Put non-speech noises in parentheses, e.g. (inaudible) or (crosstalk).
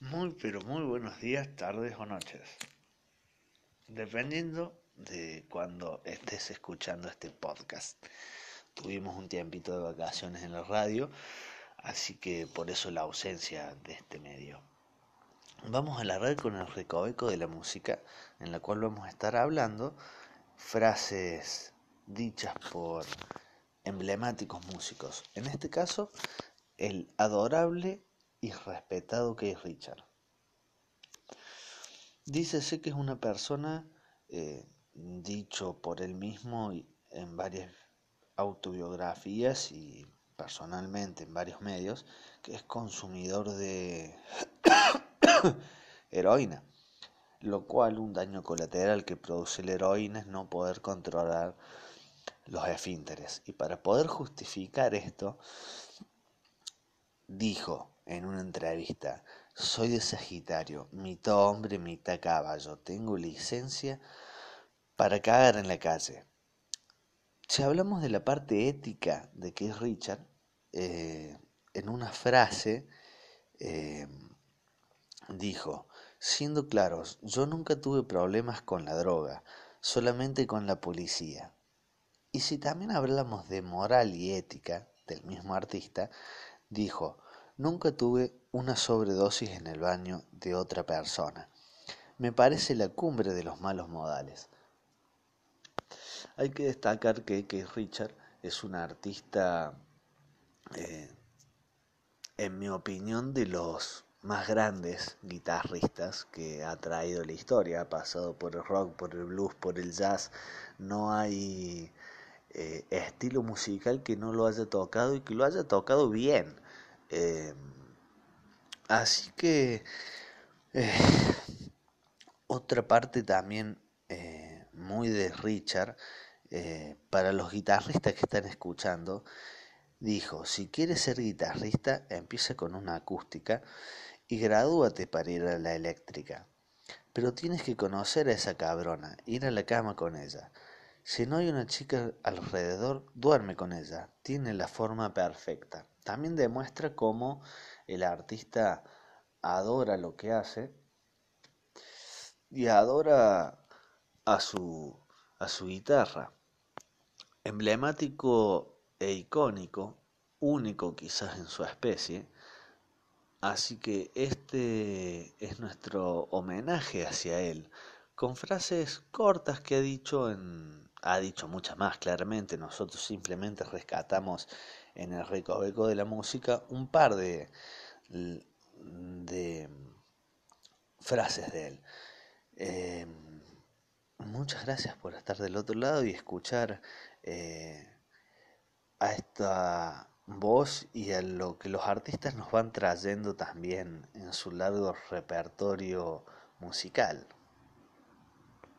Muy, pero muy buenos días, tardes o noches. Dependiendo de cuando estés escuchando este podcast. Tuvimos un tiempito de vacaciones en la radio, así que por eso la ausencia de este medio. Vamos a la red con el recoveco de la música, en la cual vamos a estar hablando frases dichas por emblemáticos músicos. En este caso, el adorable y respetado que es Richard. Dícese que es una persona, eh, dicho por él mismo en varias autobiografías y personalmente en varios medios, que es consumidor de (coughs) heroína, lo cual un daño colateral que produce la heroína es no poder controlar los esfínteres. Y para poder justificar esto, dijo en una entrevista, soy de Sagitario, mitad hombre, mitad caballo, tengo licencia para cagar en la calle. Si hablamos de la parte ética de que es Richard, eh, en una frase eh, dijo, siendo claros, yo nunca tuve problemas con la droga, solamente con la policía. Y si también hablamos de moral y ética del mismo artista, dijo, nunca tuve una sobredosis en el baño de otra persona. Me parece la cumbre de los malos modales. Hay que destacar que Keith Richard es un artista, eh, en mi opinión, de los más grandes guitarristas que ha traído la historia. Ha pasado por el rock, por el blues, por el jazz. No hay eh, estilo musical que no lo haya tocado y que lo haya tocado bien. Eh, así que eh, otra parte también muy de Richard, para los guitarristas que están escuchando, dijo, si quieres ser guitarrista, empieza con una acústica y gradúate para ir a la eléctrica. Pero tienes que conocer a esa cabrona, ir a la cama con ella. Si no hay una chica alrededor, duerme con ella. Tiene la forma perfecta. También demuestra cómo el artista adora lo que hace y adora a su, a su guitarra. Emblemático e icónico, único quizás en su especie. Así que este es nuestro homenaje hacia él, con frases cortas que ha dicho en ha dicho muchas más claramente, nosotros simplemente rescatamos en el recoveco de la música un par de, de frases de él. Eh, muchas gracias por estar del otro lado y escuchar eh, a esta voz y a lo que los artistas nos van trayendo también en su largo repertorio musical.